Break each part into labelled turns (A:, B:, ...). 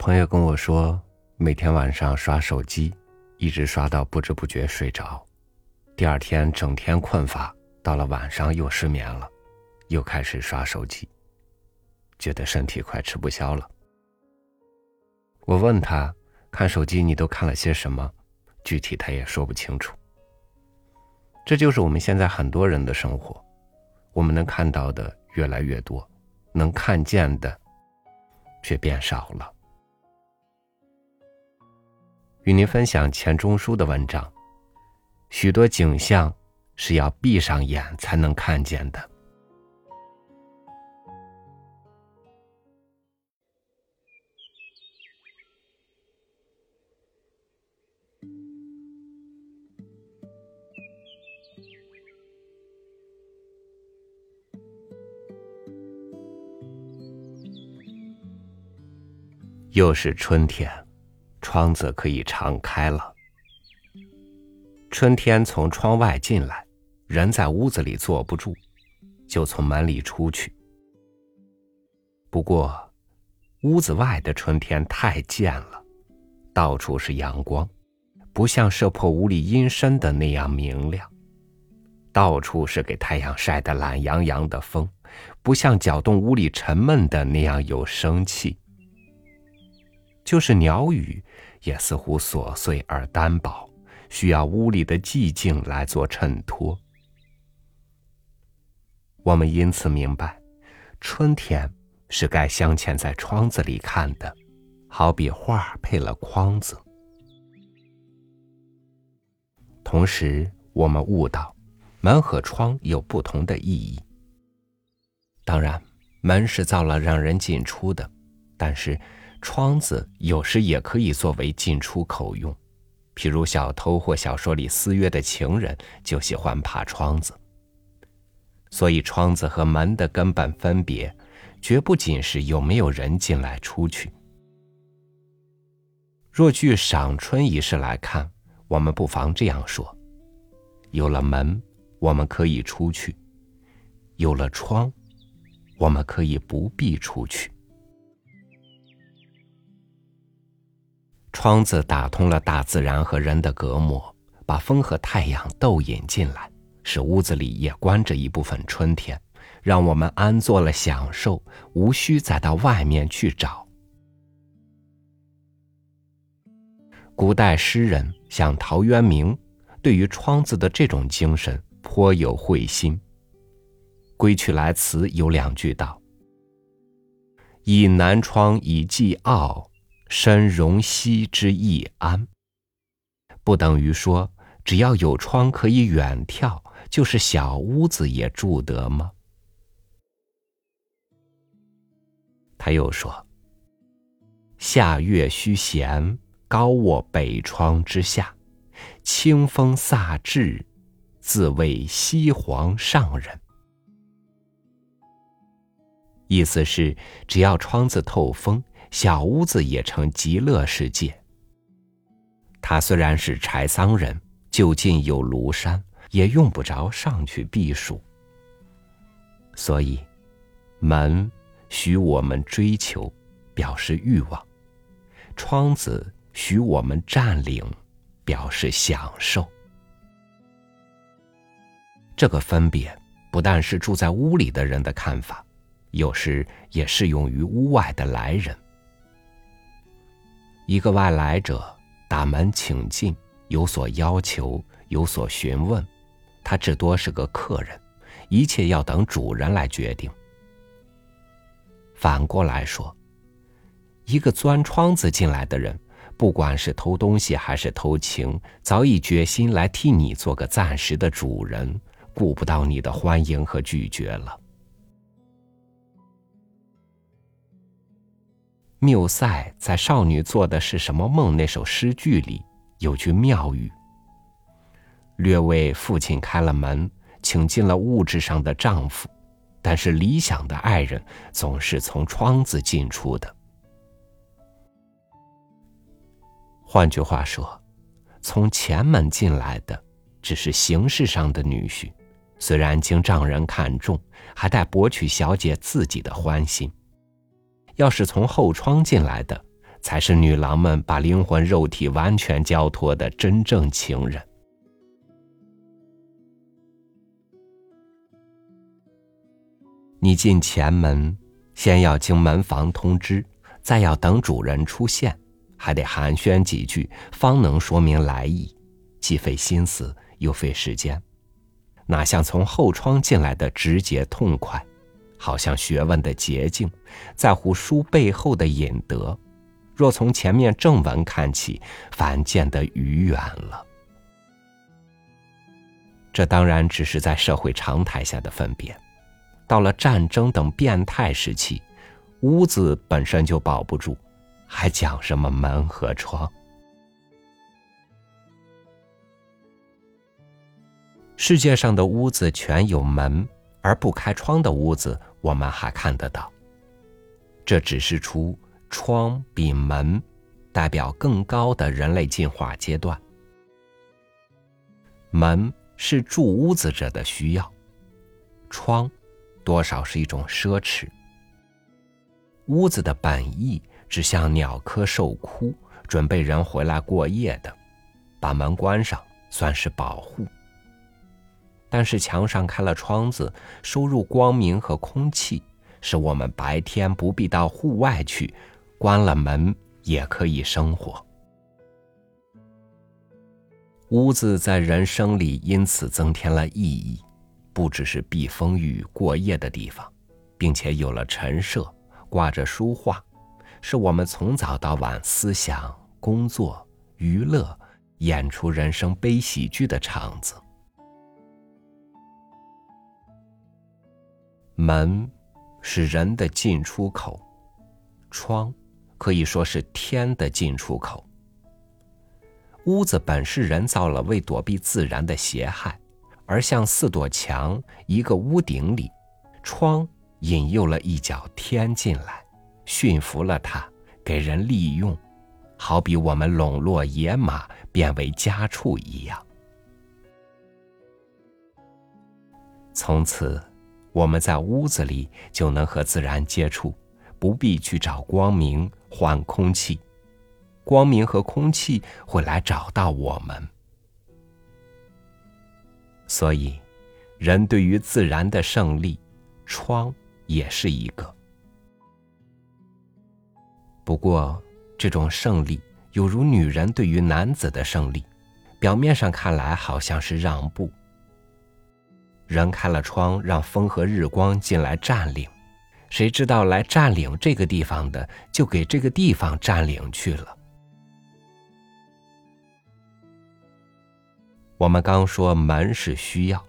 A: 朋友跟我说，每天晚上刷手机，一直刷到不知不觉睡着，第二天整天困乏，到了晚上又失眠了，又开始刷手机，觉得身体快吃不消了。我问他，看手机你都看了些什么？具体他也说不清楚。这就是我们现在很多人的生活，我们能看到的越来越多，能看见的却变少了。与您分享钱钟书的文章，许多景象是要闭上眼才能看见的。又是春天，窗子可以常开了。春天从窗外进来，人在屋子里坐不住，就从门里出去。不过，屋子外的春天太贱了，到处是阳光，不像射破屋里阴深的那样明亮；到处是给太阳晒得懒洋洋的风，不像搅动屋里沉闷的那样有生气。就是鸟语，也似乎琐碎而单薄，需要屋里的寂静来做衬托。我们因此明白，春天是该镶嵌在窗子里看的，好比画配了框子。同时，我们悟到，门和窗有不同的意义。当然，门是造了让人进出的，但是。窗子有时也可以作为进出口用，譬如小偷或小说里私约的情人就喜欢爬窗子。所以，窗子和门的根本分别，绝不仅是有没有人进来出去。若据赏春仪式来看，我们不妨这样说：有了门，我们可以出去；有了窗，我们可以不必出去。窗子打通了大自然和人的隔膜，把风和太阳都引进来，使屋子里也关着一部分春天，让我们安坐了享受，无需再到外面去找。古代诗人像陶渊明，对于窗子的这种精神颇有会心。《归去来辞》有两句道：“倚南窗以寄傲。”身容兮之易安，不等于说只要有窗可以远眺，就是小屋子也住得吗？他又说：“夏月虚闲，高卧北窗之下，清风飒至，自谓西皇上人。”意思是，只要窗子透风。小屋子也成极乐世界。他虽然是柴桑人，就近有庐山，也用不着上去避暑。所以，门许我们追求，表示欲望；窗子许我们占领，表示享受。这个分别，不但是住在屋里的人的看法，有时也适用于屋外的来人。一个外来者打门请进，有所要求，有所询问，他至多是个客人，一切要等主人来决定。反过来说，一个钻窗子进来的人，不管是偷东西还是偷情，早已决心来替你做个暂时的主人，顾不到你的欢迎和拒绝了。缪塞在《少女做的是什么梦》那首诗句里有句妙语：“略为父亲开了门，请进了物质上的丈夫，但是理想的爱人总是从窗子进出的。”换句话说，从前门进来的只是形式上的女婿，虽然经丈人看中，还待博取小姐自己的欢心。要是从后窗进来的，才是女郎们把灵魂肉体完全交托的真正情人。你进前门，先要经门房通知，再要等主人出现，还得寒暄几句，方能说明来意，既费心思又费时间，哪像从后窗进来的直接痛快，好像学问的捷径，在乎书背后的隐德。若从前面正文看起，反见得愚远了。这当然只是在社会常态下的分别，到了战争等变态时期，屋子本身就保不住，还讲什么门和窗？世界上的屋子全有门而不开窗的屋子，我们还看得到。这只是出。窗比门代表更高的人类进化阶段。门是住屋子者的需要，窗多少是一种奢侈。屋子的本意只像鸟科兽窟，准备人回来过夜的，把门关上算是保护。但是墙上开了窗子，收入光明和空气，使我们白天不必到户外去。关了门也可以生活。屋子在人生里因此增添了意义，不只是避风雨过夜的地方，并且有了陈设，挂着书画，是我们从早到晚思想、工作、娱乐、演出人生悲喜剧的场子。门是人的进出口，窗。可以说是天的进出口。屋子本是人造了，为躲避自然的邪害，而像四朵墙，一个屋顶里，窗引诱了一角天进来，驯服了它，给人利用，好比我们笼络野马，变为家畜一样。从此，我们在屋子里就能和自然接触。不必去找光明换空气，光明和空气会来找到我们。所以，人对于自然的胜利，窗也是一个。不过，这种胜利有如女人对于男子的胜利，表面上看来好像是让步。人开了窗，让风和日光进来占领。谁知道来占领这个地方的，就给这个地方占领去了。我们刚说门是需要，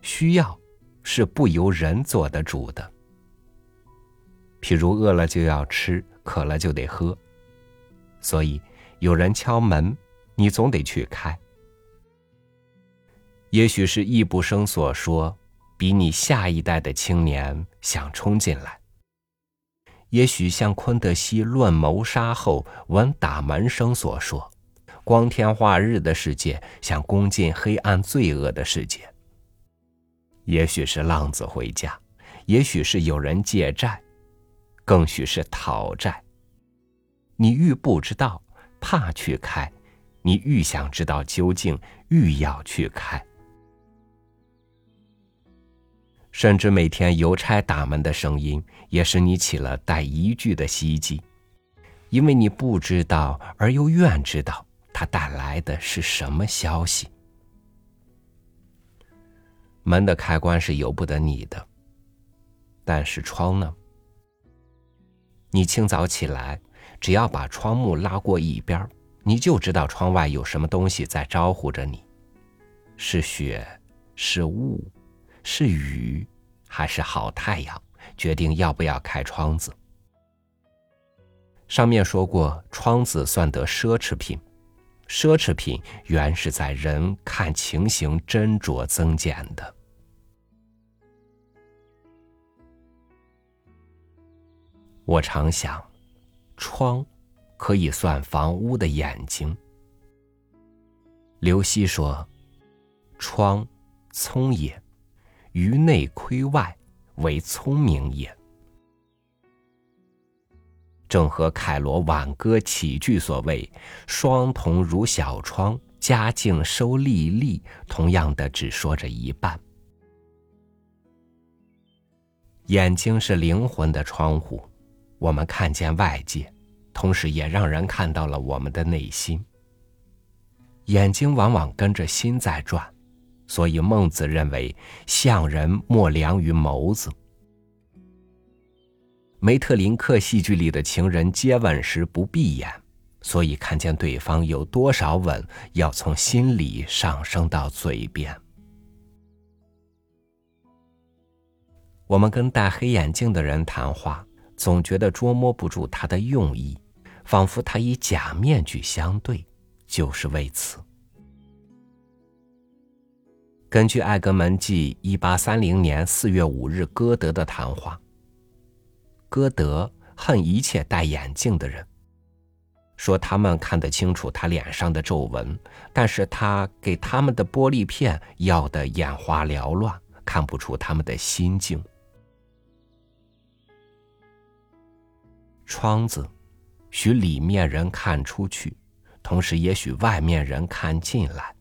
A: 需要是不由人做的主的。譬如饿了就要吃，渴了就得喝，所以有人敲门，你总得去开。也许是易卜生所说。比你下一代的青年想冲进来，也许像昆德西论谋杀后闻打门声所说，光天化日的世界想攻进黑暗罪恶的世界。也许是浪子回家，也许是有人借债，更许是讨债。你愈不知道，怕去开；你愈想知道究竟，愈要去开。甚至每天邮差打门的声音，也使你起了带疑惧的希冀，因为你不知道而又愿知道他带来的是什么消息。门的开关是由不得你的，但是窗呢？你清早起来，只要把窗幕拉过一边，你就知道窗外有什么东西在招呼着你，是雪，是雾。是雨，还是好太阳？决定要不要开窗子。上面说过，窗子算得奢侈品，奢侈品原是在人看情形斟酌增减的。我常想，窗可以算房屋的眼睛。刘熙说：“窗，聪也。”于内窥外，为聪明也。正和凯罗挽歌起句所谓“双瞳如小窗，佳境收粒粒”同样的，只说着一半。眼睛是灵魂的窗户，我们看见外界，同时也让人看到了我们的内心。眼睛往往跟着心在转，所以孟子认为相人莫良于眸子。梅特林克戏剧里的情人接吻时不闭眼，所以看见对方有多少吻，要从心里上升到嘴边。我们跟戴黑眼镜的人谈话，总觉得捉摸不住他的用意，仿佛他以假面具相对，就是为此。根据艾格门记一八三零年四月五日歌德的谈话，歌德恨一切戴眼镜的人，说他们看得清楚他脸上的皱纹，但是他给他们的玻璃片要得眼花缭乱，看不出他们的心境。窗子，许里面人看出去，同时也许外面人看进来。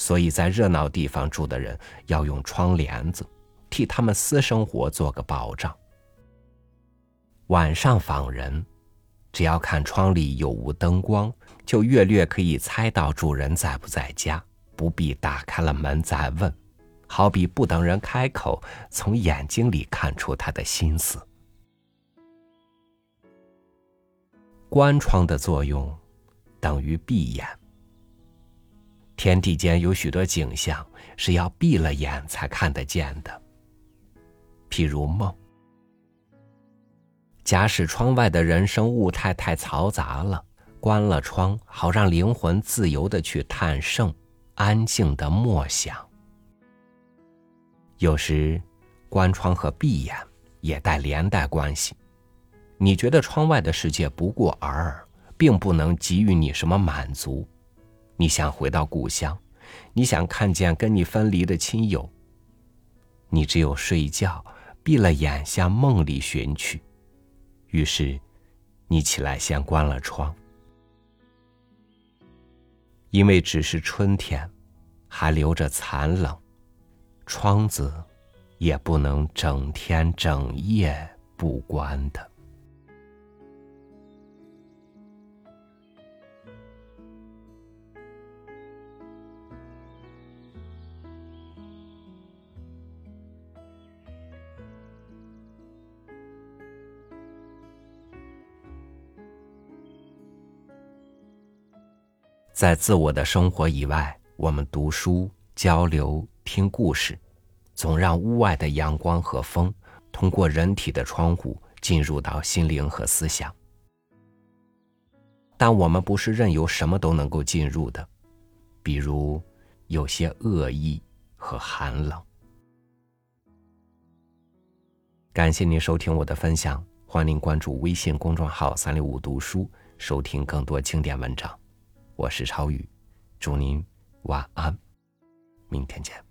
A: 所以在热闹地方住的人要用窗帘子，替他们私生活做个保障。晚上访人，只要看窗里有无灯光，就略略可以猜到主人在不在家，不必打开了门再问。好比不等人开口，从眼睛里看出他的心思。关窗的作用，等于闭眼。天地间有许多景象是要闭了眼才看得见的，譬如梦。假使窗外的人生物态太嘈杂了，关了窗，好让灵魂自由的去探圣，安静的默想。有时，关窗和闭眼也带连带关系。你觉得窗外的世界不过尔尔，并不能给予你什么满足。你想回到故乡，你想看见跟你分离的亲友。你只有睡觉，闭了眼向梦里寻去。于是，你起来先关了窗，因为只是春天，还留着残冷，窗子也不能整天整夜不关的。在自我的生活以外，我们读书、交流、听故事，总让屋外的阳光和风通过人体的窗户进入到心灵和思想。但我们不是任由什么都能够进入的，比如有些恶意和寒冷。感谢您收听我的分享，欢迎您关注微信公众号“三六五读书”，收听更多经典文章。我是超宇，祝您晚安，明天见。